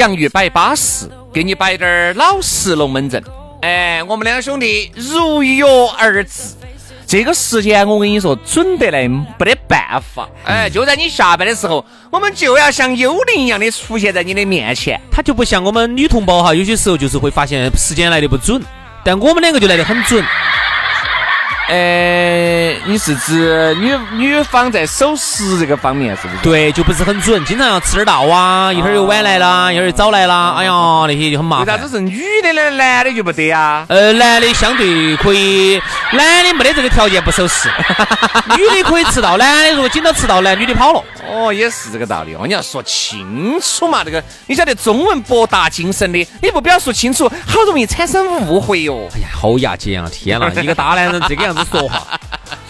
洋芋摆巴适，给你摆点儿老实龙门阵。哎，我们两兄弟如约而至。这个时间我跟你说，准得来没得办法。哎，就在你下班的时候，我们就要像幽灵一样的出现在你的面前。他就不像我们女同胞哈，有些时候就是会发现时间来的不准，但我们两个就来的很准。呃，你是指女女方在守时这个方面是不是？对，就不是很准，经常要迟点到啊，一会儿又晚来啦，一会儿又早来啦，哎呀，那些就很麻烦。为啥子是女的呢？男的就不得啊？呃，男的相对可以，男的没得这个条件不守时，女的可以迟到，男的如果紧到迟到，男女的跑了。哦，也是这个道理哦，你要说清楚嘛，这个你晓得中文博大精深的，你不表述清楚，好容易产生误会哟。哎呀，好牙尖啊！天哪，一个大男人这个样子。说话，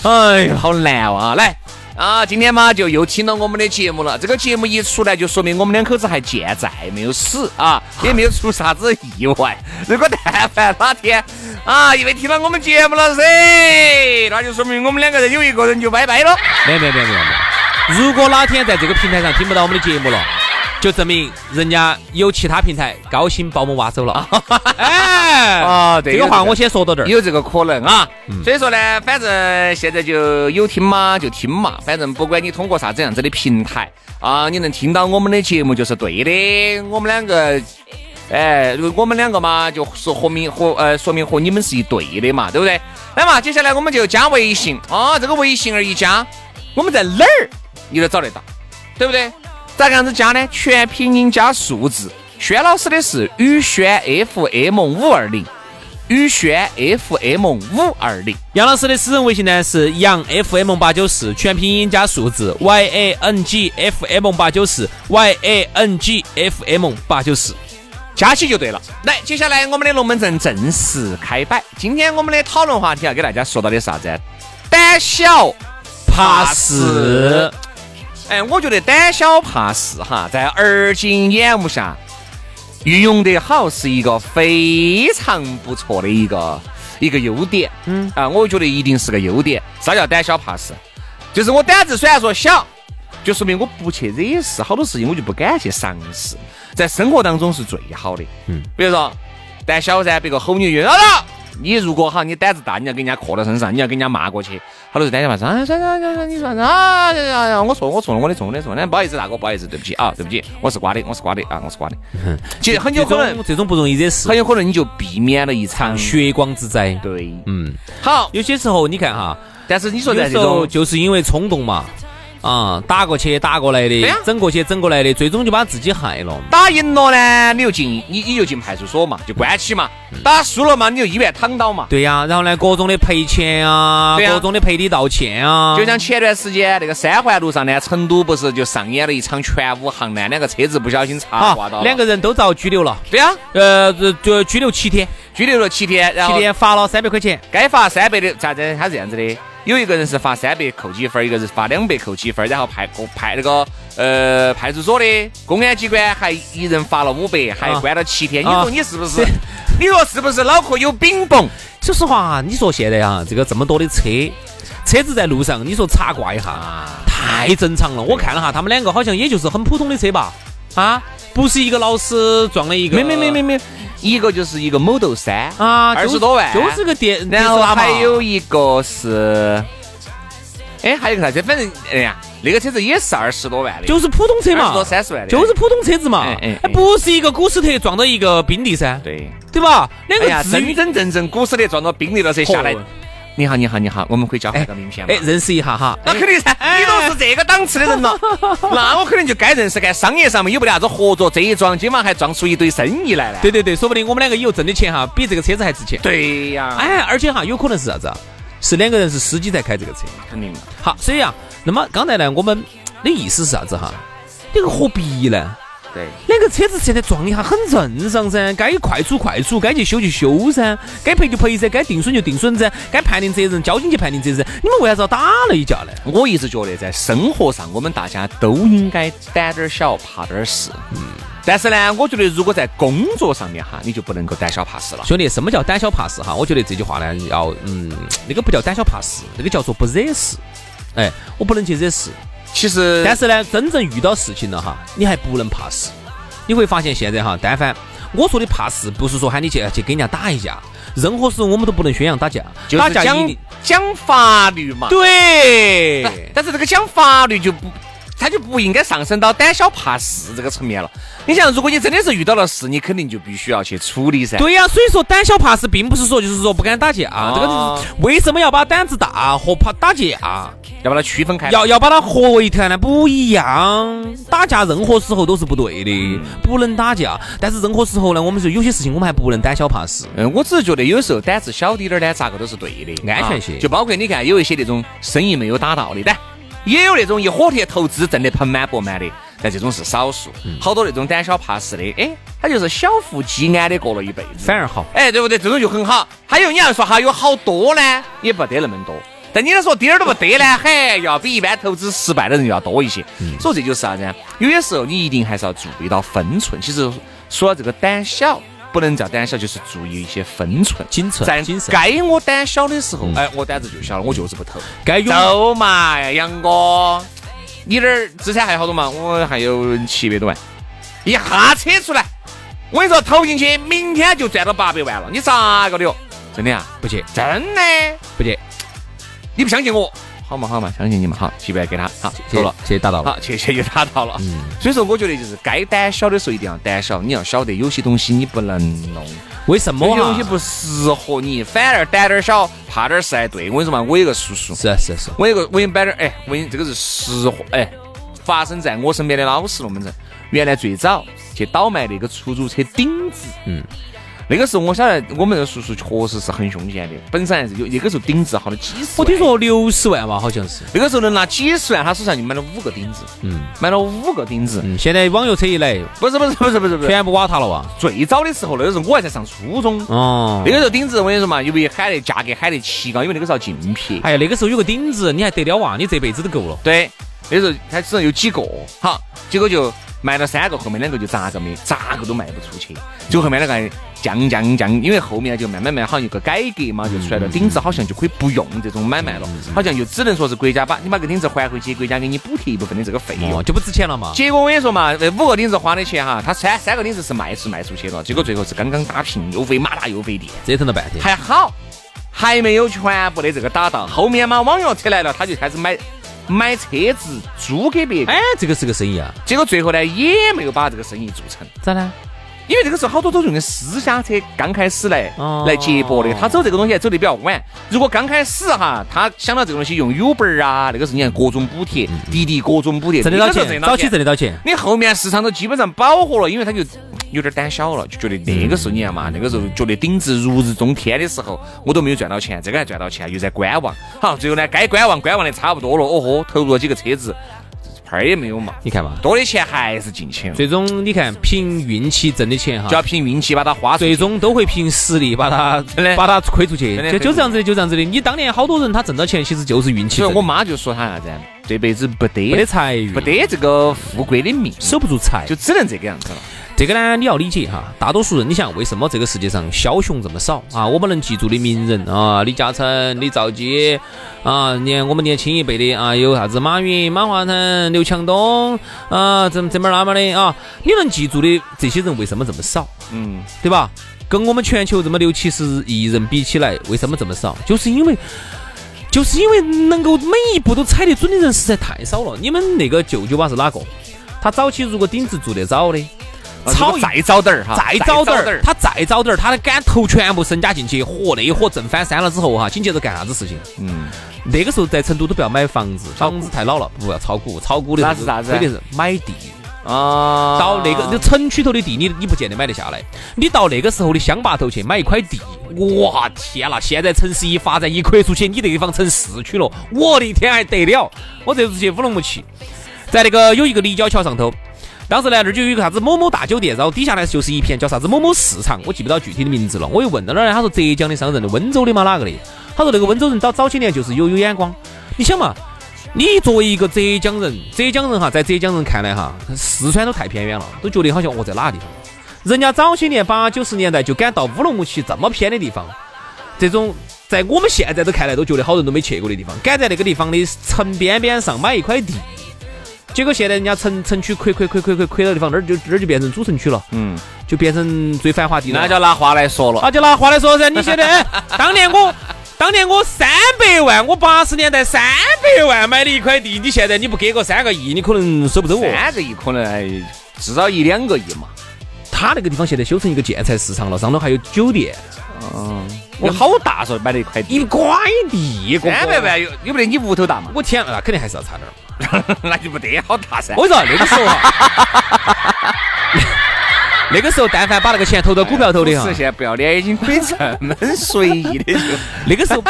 哎呀，好难啊！来啊，今天嘛就又听到我们的节目了。这个节目一出来，就说明我们两口子还健在，没有死啊，也没有出啥子意外。如果但凡哪天啊，因为听到我们节目了噻，那就说明我们两个人有一个人就拜拜了。没有没没没没，如果哪天在这个平台上听不到我们的节目了。就证明人家有其他平台高薪把我们挖走了。哎，啊，这个话我先说到这儿，有这个可能啊。所以说呢，反正现在就有听嘛就听嘛，反正不管你通过啥子样子的平台啊，你能听到我们的节目就是对的。我们两个，哎，我们两个嘛，就是和明和呃，说明和你们是一对的嘛，对不对？来嘛，接下来我们就加微信啊，这个微信儿一加，我们在哪儿你都找得到，对不对？咋个样子加呢？全拼音加数字。轩老师的是宇轩 FM 五二零，宇轩 FM 五二零。杨老师的私人微信呢是杨 FM 八九四，全拼音加数字 Y A N G F M 八九四 Y A N G F M 八九四，加起就对了。来，接下来我们的龙门阵正式开摆。今天我们的讨论话题要给大家说到的啥子？胆小怕事。哎，我觉得胆小怕事哈，在而今眼目下运用得好，是一个非常不错的一个一个优点。嗯啊，我觉得一定是个优点。啥叫胆小怕事？就是我胆子虽然说小，就说明我不去惹事，好多事情我就不敢去尝试。在生活当中是最好的。嗯，比如说胆小噻，别个吼你一句，老了。你如果哈，你胆子大，你要给人家磕到身上，你要给人家骂过去，他都是胆小怕事。啊，算算算算，你说啊，啊，我错，我错了，我的错，我的错，那不好意思，大哥，不好意思，对不起啊，对不起，我是瓜的，我是瓜的啊，我是瓜的。其实很有可能这种不容易惹事，很有可能你就避免了一场血光之灾。对，嗯，好，有些时候你看哈，但是你说在这种就是因为冲动嘛。啊，打过去打过来的，整过去整过来的，最终就把自己害了。打赢了呢，你就进你你就进派出所嘛，就关起嘛。打输了嘛，你就医院躺倒嘛。对呀，然后呢，各种的赔钱啊，各种的赔礼道歉啊。就像前段时间那个三环路上呢，成都不是就上演了一场全武行呢？两个车子不小心擦挂到，两个人都遭拘留了。对呀，呃，就拘留七天，拘留了七天，然后七天罚了三百块钱，该罚三百的，咋子？他是这样子的。有一个人是罚三百扣几分，一个是罚两百扣几分，然后派派那个呃派出所的公安机关还一人罚了五百，还关了七天。你说你是不是？你说是不是脑壳有饼崩？说实话，你说现在啊，这个这么多的车，车子在路上，你说擦挂一下，太正常了。我看了哈，他们两个好像也就是很普通的车吧？啊，不是一个老师撞了一个，没没没没没。一个就是一个 Model 三啊，二十多万，就是个电，然后还有一个是哎，还有个啥子？反正哎呀，那个车子也是二十多万的，就是普通车嘛，多三十万的，就是普通车子嘛，哎哎，不是一个古斯特撞到一个宾利噻，对对吧？两个真真正正古斯特撞到宾利了车下来。你好，你好，你好，我们可以交换个名片吗？哎，认识一下哈。那肯定噻，你都是这个档次的人了，那我肯定就该认识。该商业上面有没得啥子合作，这一撞，今晚还撞出一堆生意来了。对对对，说不定我们两个以后挣的钱哈，比这个车子还值钱。对呀，哎，而且哈，有可能是啥子？是两个人是司机在开这个车，肯定。好，所以啊，那么刚才呢，我们的意思是啥子哈？这个何必呢？对，两个车子现在撞一下很正常噻，该快处快处，该去修就修噻，该赔就赔噻，该定损就定损噻，该判定责任，交警去判定责任。你们为啥子要打了一架呢？我一直觉得在生活上，我们大家都应该胆点小，怕点事。嗯，但是呢，我觉得如果在工作上面哈，你就不能够胆小怕事了。兄弟，什么叫胆小怕事哈？我觉得这句话呢，要嗯，那个不叫胆小怕事，那个叫做不惹事。哎，我不能去惹事。其实，但是呢，真正遇到事情了哈，你还不能怕事。你会发现现在哈，但凡我说的怕事，不是说喊你去去跟人家打一架，任何时候我们都不能宣扬打架，打架讲讲法律嘛。对，但是这个讲法律就不。他就不应该上升到胆小怕事这个层面了。你想，如果你真的是遇到了事，你肯定就必须要去处理噻。对呀，所以说胆小怕事并不是说就是说不敢打架，这个为什么要把胆子大和怕打架要把它区分开？要要把它合为一团呢？不一样，打架任何时候都是不对的，不能打架。但是任何时候呢，我们说有些事情我们还不能胆小怕事。嗯，我只是觉得有时候胆子小滴点儿呢，咋个都是对的，安全些。就包括你看有一些那种生意没有打到的，但。也有那种一火铁投资挣得盆满钵满的，但这种是少数。好多那种胆小怕事的，哎，他就是小富即安的过了一辈子，反而好。哎，对不对？这种就很好。还有你要说哈有好多呢，也不得那么多。但你要说点儿都不得呢，嘿，要比一般投资失败的人要多一些。所以这就是啥子？有些时候你一定还是要注意到分寸。其实说到这个胆小。不能叫胆小，就是注意一些分寸、谨慎。在该我胆小的时候，哎，我胆子就小了，我就是不投。该走嘛，杨哥，你那儿资产还有好多嘛？我还有七百多万，一下扯出来，我跟你说，投进去，明天就赚到八百万了。你咋个的哟？真的啊？不去？真的不去？你不相信我？好嘛好嘛，相信你们好，七百给他，好走了，谢谢打到了，好，谢 谢就打到了。嗯，所以说我觉得就是该胆小的时候一定要胆小，你要晓得有些东西你不能弄。为什么？有些东西不适合你，反而胆点小，怕点事还对。我跟你说嘛，我有个叔叔，是是是，我有个我给你摆点，哎，我给你这个是实话，哎，发生在我身边的老实龙门阵。原来最早去倒卖那个出租车顶子，嗯。那个时候我晓得，我们那个叔叔确实是很凶险的。本身还是有那个时候顶子好多几十，我听说六十万吧，好像是。那个时候能拿几十万，他手上就买了五个顶子，嗯，买了五个顶子。嗯，现在网约车一来，不是不是不是不是不是，全部瓦塌了哇！最早的时候，那个时候我还在上初中，哦，那个时候顶子我跟你说嘛，因为喊的价格喊得奇高，因为那个时候竞品。哎呀，那个时候有个顶子，你还得了哇，你这辈子都够了。对，那时候他只能有几个，好，结果就。卖了三个，后面两个就咋个没，咋个都卖不出去。就后面那个降降降，因为后面就慢慢慢好像有个改革嘛，就出来了。顶子好像就可以不用这种买卖了，好像就只能说是国家把你把个顶子还回去，国家给你补贴一部分的这个费用，就不值钱了嘛。结果我跟你说嘛，那五个顶子花的钱哈，他三三个顶子是卖是卖出去了，结果最后是刚刚打平，又费马达又费电，折腾了半天。还好，还没有全部的这个打到。后面嘛，网约车来了，他就开始买。买车子租给别个，哎，这个是个生意啊。结果最后呢，也没有把这个生意做成。咋呢？因为这个时候好多都是用的私家车，刚开始来来接驳的。他走这个东西还走得比较晚。如果刚开始哈，他想到这个东西用 Uber 啊，那个是你看各种补贴，滴滴各种补贴，挣得到钱，早期挣得到钱。你后面市场都基本上饱和了，因为他就。有点胆小了，就觉得那个时候你看嘛，那个时候觉得顶子如日中天的时候，我都没有赚到钱，这个还赚到钱，又在观望。好，最后呢，该观望观望的差不多了，哦豁，投入了几个车子，牌儿也没有嘛。你看嘛，多的钱还是进去了。最终你看，凭运气挣的钱哈，就要凭运气把它花。最终都会凭实力把它把它亏出去。就就这样子的，就这样子的。你当年好多人他挣到钱，其实就是运气。所以我妈就说他啥子，这辈子不得不得财运，不得这个富贵的命，守不住财，就只能这个样子了。这个呢，你要理解哈。大多数人，你想为什么这个世界上枭雄这么少啊？我们能记住的名人啊，李嘉诚、李兆基啊，年我们年轻一辈的啊，有啥子马云、马化腾、刘强东啊，这这么那么的啊，你能记住的这些人为什么这么少？嗯，对吧？跟我们全球这么六七十亿人比起来，为什么这么少？就是因为就是因为能够每一步都踩得准的人实在太少了。你们那个舅舅吧是哪个？他早期如果顶子做得早的，炒再早点儿哈，再早点儿，他再早点儿，他的敢投全部身家进去，嚯，那一伙挣翻山了之后哈，紧接着干啥子事情？嗯，那个时候在成都都不要买房子，房子太老了，不要炒股，炒股的那是啥子？肯定是买地。啊，到那个就城区头的地，你你不见得买得下来。你到那个时候的乡坝头去买一块地，哇天呐！现在城市一发展一扩出去，你那地方成市区了，我的天还得了！我这次去乌鲁木齐，在那个有一个立交桥上头，当时呢那儿就有一个啥子某某大酒店，然后底下呢就是一片叫啥子某某市场，我记不到具体的名字了。我又问到那儿呢，他说浙江的商人，温州的嘛哪个的？他说那个温州人早早些年就是有有眼光。你想嘛？你作为一个浙江人，浙江人哈，在浙江人看来哈，四川都太偏远了，都觉得好像我在哪个地方。人家早些年八九十年代就敢到乌鲁木齐这么偏的地方，这种在我们现在都看来都觉得好人都没去过的地方，敢在那个地方的城边边上买一块地，结果现在人家城城区扩扩扩扩扩扩的地方，那儿就那儿就变成主城区了，嗯，就变成最繁华地那就拿话来说了，那就拿话来说噻，你现在当年我。当年我三百万，我八十年代三百万买的一块地，你现在你不给个三个亿，你可能收不走哦。三个亿可能至少一两个亿嘛。他那个地方现在修成一个建材市场了，上头还有酒店。嗯，有好大说买了一块地，一块地，三百万有有不得你屋头大嘛？我天，那肯定还是要差点儿，那就不得好大噻。我说那个时候。那个时候，但凡把那个钱投到股票头的哈，现在不要脸已经可以这么随意的就。那个时候，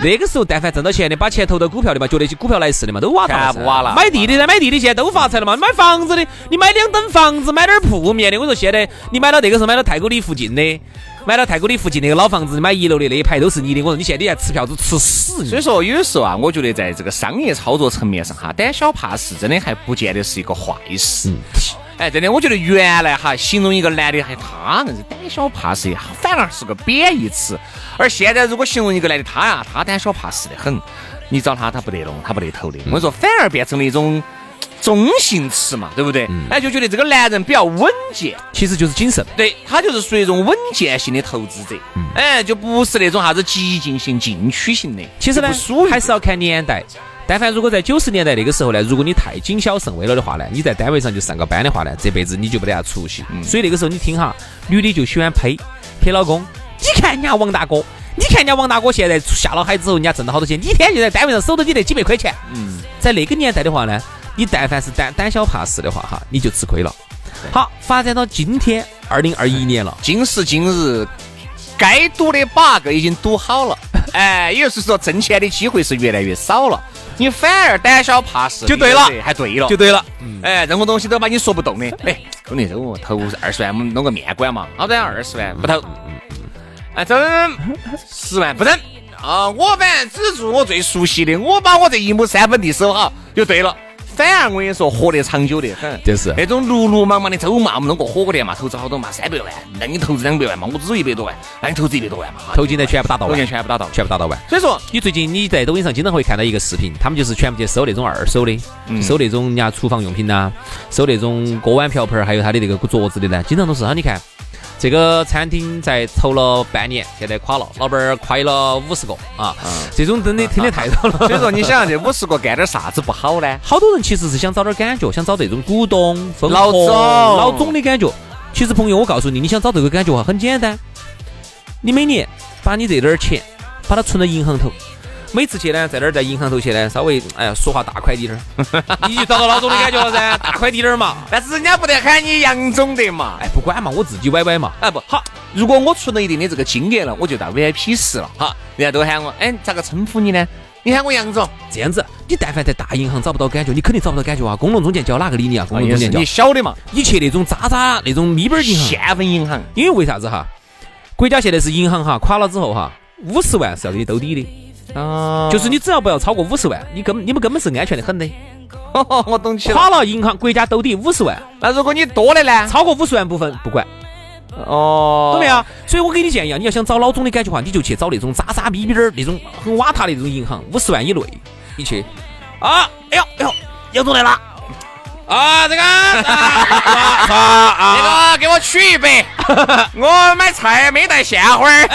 那个时候，但凡挣到钱的，把钱投到股票的嘛，觉得股票来势的嘛，都挖全部挖了。买地的呢，买地的现在都发财了嘛。买房子的，你买两栋房子，买点铺面的。我说现在你买到那个时候买到太古里附近的，买到太古里附近那个老房子，买一楼的那一排都是你的。我说你现在你还吃票都吃死。所以说有时候啊，我觉得在这个商业操作层面上哈，胆小怕事真的还不见得是一个坏事。哎，真的，我觉得原来哈形容一个男的还他硬是胆小怕事，反而是个贬义词。而现在如果形容一个男的他呀，他胆小怕事的很，你找他他不得弄，他不得投的。我跟你说，反而变成了一种中性词嘛，对不对？哎，就觉得这个男人比较稳健，其实就是谨慎。对他就是属于一种稳健型的投资者。哎，就不是那种啥子激进性、进取型的。其实呢，还是要看年代。但凡如果在九十年代那个时候呢，如果你太谨小慎微了的话呢，你在单位上就上个班的话呢，这辈子你就没得啥出息。所以那个时候你听哈，女的就喜欢呸呸老公。你看人家王大哥，你看人家王大哥现在下了海之后，人家挣了好多钱，你天天就在单位上守着你那几百块钱。嗯，在那个年代的话呢，你但凡是胆胆小怕事的话哈，你就吃亏了。好，发展到今天二零二一年了，今时今日，该赌的 bug 已经赌好了。哎，也就是说挣钱的机会是越来越少了。你反而胆小怕事，就对了，还对了，就对了。哎，任何东西都把你说不动的。哎，兄弟，这我投二十万，我们弄个面馆嘛。好歹二十万不投。哎，整十万不整。啊，我反正只做我最熟悉的，我把我这一亩三分地收好就对了。反而我跟你说，活得长久的很，就是那种碌碌忙忙的走嘛，我们弄个火锅店嘛，投资好多嘛，三百万，那你投资两百万嘛，我只有一百多万，那你投资一百多万嘛，投进来全部打到完，全部打到，全部打到完。所以说，你最近你在抖音上经常会看到一个视频，他们就是全部去收那种二手的，收那种人家厨房用品呐，收那种锅碗瓢盆，还有他的那个桌子的呢，经常都是哈，你看。这个餐厅在筹了半年，现在垮了，老板儿亏了五十个啊！这种真的听得太多了。所以说，你想这五十个干点啥子不好呢？好多人其实是想找点感觉，想找这种股东、老总、老总的感觉。其实朋友，我告诉你，你想找这个感觉哈，很简单，你每年把你这点儿钱，把它存到银行头。每次去呢，在那儿在银行头去呢，稍微哎呀说话大块滴点儿，你就找到老总的感觉了噻，大块滴点儿嘛。但是人家不得喊你杨总的嘛，哎不管嘛，我自己歪歪嘛。哎不好，如果我存了一定的这个金额了，我就到 VIP 室了。哈，人家都喊我，哎咋个称呼你呢？你喊我杨总。这样子，你但凡在大银行找不到感觉，你肯定找不到感觉啊。工农中介交哪个理你啊？工农中介叫你晓得嘛？你去那种渣渣那种咪本银行、县份银行，因为为啥子哈？国家现在是银行哈，垮了之后哈，五十万是要给你兜底的。啊，就是你只要不要超过五十万，你根你们根本是安全的很的。我懂起了。垮了，银行国家兜底五十万。那如果你多了呢？超过五十万部分不管。哦，懂没有？所以我给你建议啊，你要想找老总的感觉话，你就去找那种渣渣逼逼的那种很瓦塔的那种银行，五十万以内，你去。啊，哎呦哎呦，杨总来了。啊，这个，啊，这个给我取一百，我买菜没带鲜花儿。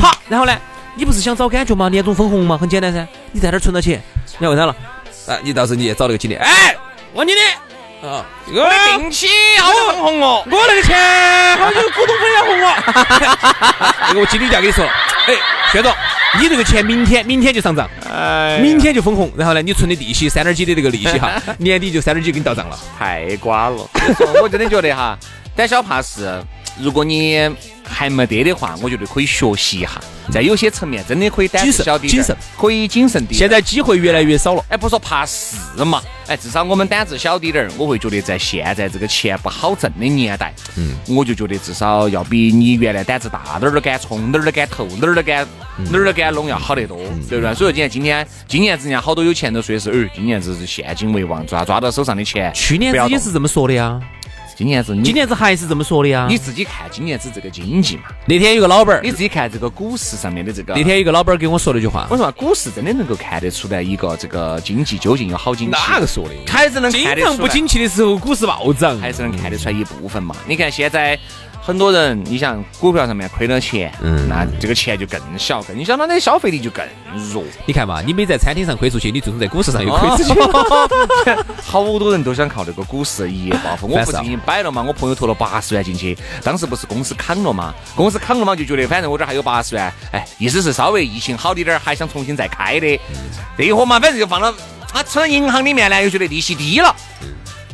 好，然后呢？你不是想找感觉吗？年终分红吗？很简单噻，你在那儿存到钱？你要问他了，啊，你到时候你去找那个经理，哎，王经理，啊，我的定期好多分红哦，我那个钱好久股东分要红哦，那个我经理就要跟你说了，哎，薛总，你这个钱明天明天就上账，哎，明天就分红，然后呢，你存的利息三点几的这个利息哈，年底就三点几给你到账了，太瓜了。我真的觉得哈，胆小怕事，如果你还没得的话，我觉得可以学习一下，在有些层面真的可以胆子小点，谨慎，可以谨慎点。现在机会越来越少了，哎，不说怕事嘛，哎，至少我们胆子小滴点儿，我会觉得在现在这个钱不好挣的年代，嗯，我就觉得至少要比你原来胆子大，哪儿都敢冲，哪儿都敢投，哪儿都敢哪儿都敢弄要好得多，对不对？所以今年今天今年子人家好多有钱都说的是，哎，今年子是现金为王，抓抓到手上的钱，去年子也是这么说的呀。今年子，今年子还是这么说的呀？你自己看今年子这个经济嘛。那天有个老板儿，你自己看这个股市上面的这个。那天有个老板儿给我说了一句话，我说股市真的能够看得出来一个这个经济究竟有好景气。哪个说的？还是能看得出来。不景气的时候，股市暴涨，还是能看得出来一部分嘛？你看现在。很多人，你想股票上面亏了钱，嗯，那这个钱就更小，更小，他的消费力就更弱。你看嘛，你没在餐厅上亏出去，你最终在股市上又亏出去。好多人都想靠这个股市一夜暴富。我不是已经摆了嘛？我朋友投了八十万进去，当时不是公司扛了嘛？公司扛了嘛，就觉得反正我这还有八十万，哎，意思是稍微疫情好一点儿，还想重新再开的。这一伙嘛，反正就放到他存到银行里面呢，又觉得利息低了，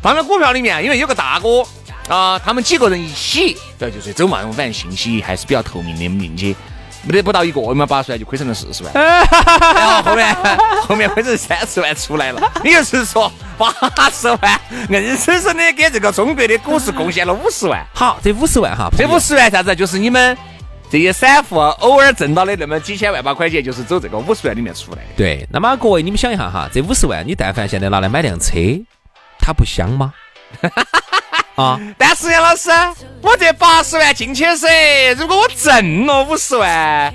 放到股票里面，因为有个大哥。啊，他们几个人一起，对，就是走嘛。反正信息还是比较透明的，进去没得不到一个月嘛，八十万就亏成了四十万，然后后面后面亏成三十万出来了。也就是说，八十万硬生生的给这个中国的股市贡献了五十万。好，这五十万哈，这五十万啥子？就是你们这些散户偶尔挣到的那么几千万把块钱，就是走这个五十万里面出来的。对，那么各位你们想一下哈，这五十万你但凡现在拿来买辆车，它不香吗？啊！但是杨老师，我这八十万进去噻，如果我挣了五十万，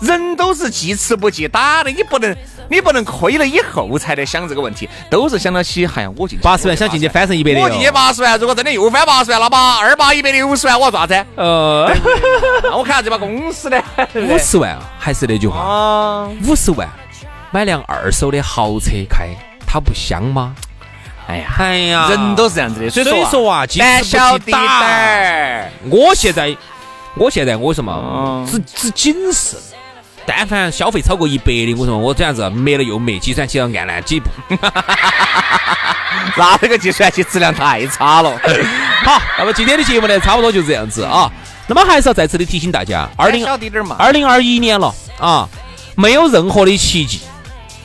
人都是记吃不记打的，你不能，你不能亏了以后才来想这个问题，都是想到起，哎呀，我进八十万想进去翻成一百的，我进去八十万，如果真的又翻八十万，那把二八一百六十万我要咋子？呃，我看下这把公司的五十万，还是那句话，五十万买辆二手的豪车开，它不香吗？哎呀，哎呀，人都是这样子的，所以说啊，胆小滴胆儿。我现在，我现在我什么，只只谨慎。但凡消费超过一百的，我说我这样子没了又没，计算器要按烂几步。那这个计算器质量太差了。好，那么今天的节目呢，差不多就这样子啊。那么还是要再次的提醒大家，二零二零二一年了啊，没有任何的奇迹，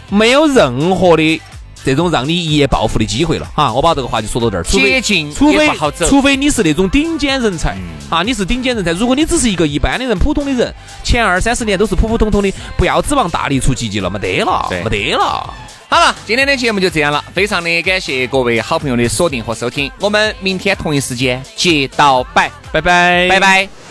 没有任何的。这种让你一夜暴富的机会了哈，我把这个话就说到这儿。捷径除非除非你是那种顶尖人才啊，你是顶尖人才。如果你只是一个一般的人、普通的人，前二三十年都是普普通通的，不要指望大力出奇迹了，没得了，没得了。好了，今天的节目就这样了，非常的感谢各位好朋友的锁定和收听，我们明天同一时间接到拜，拜拜，拜拜。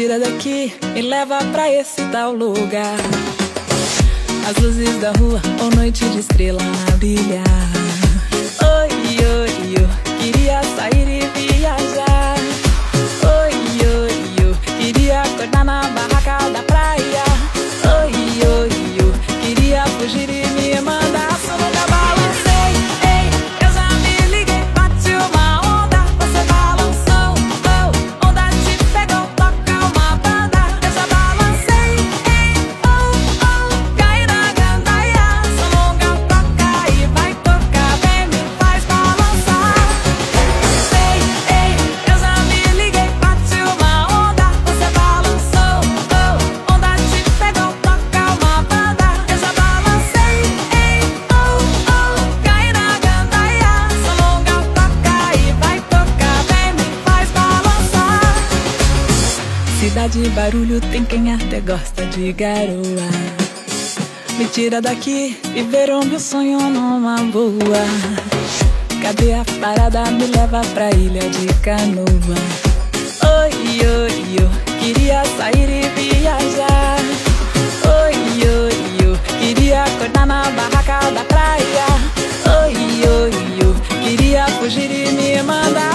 Tira daqui, me leva pra esse tal lugar. As luzes da rua, ou noite de estrela brilhar. De barulho, tem quem até gosta de garoa. Me tira daqui, viver o meu sonho numa boa. Cadê a parada? Me leva pra ilha de canoa. Oi, oi, eu queria sair e viajar. Oi, oi, eu queria acordar na barraca da praia. Oi, oi, eu queria fugir e me mandar.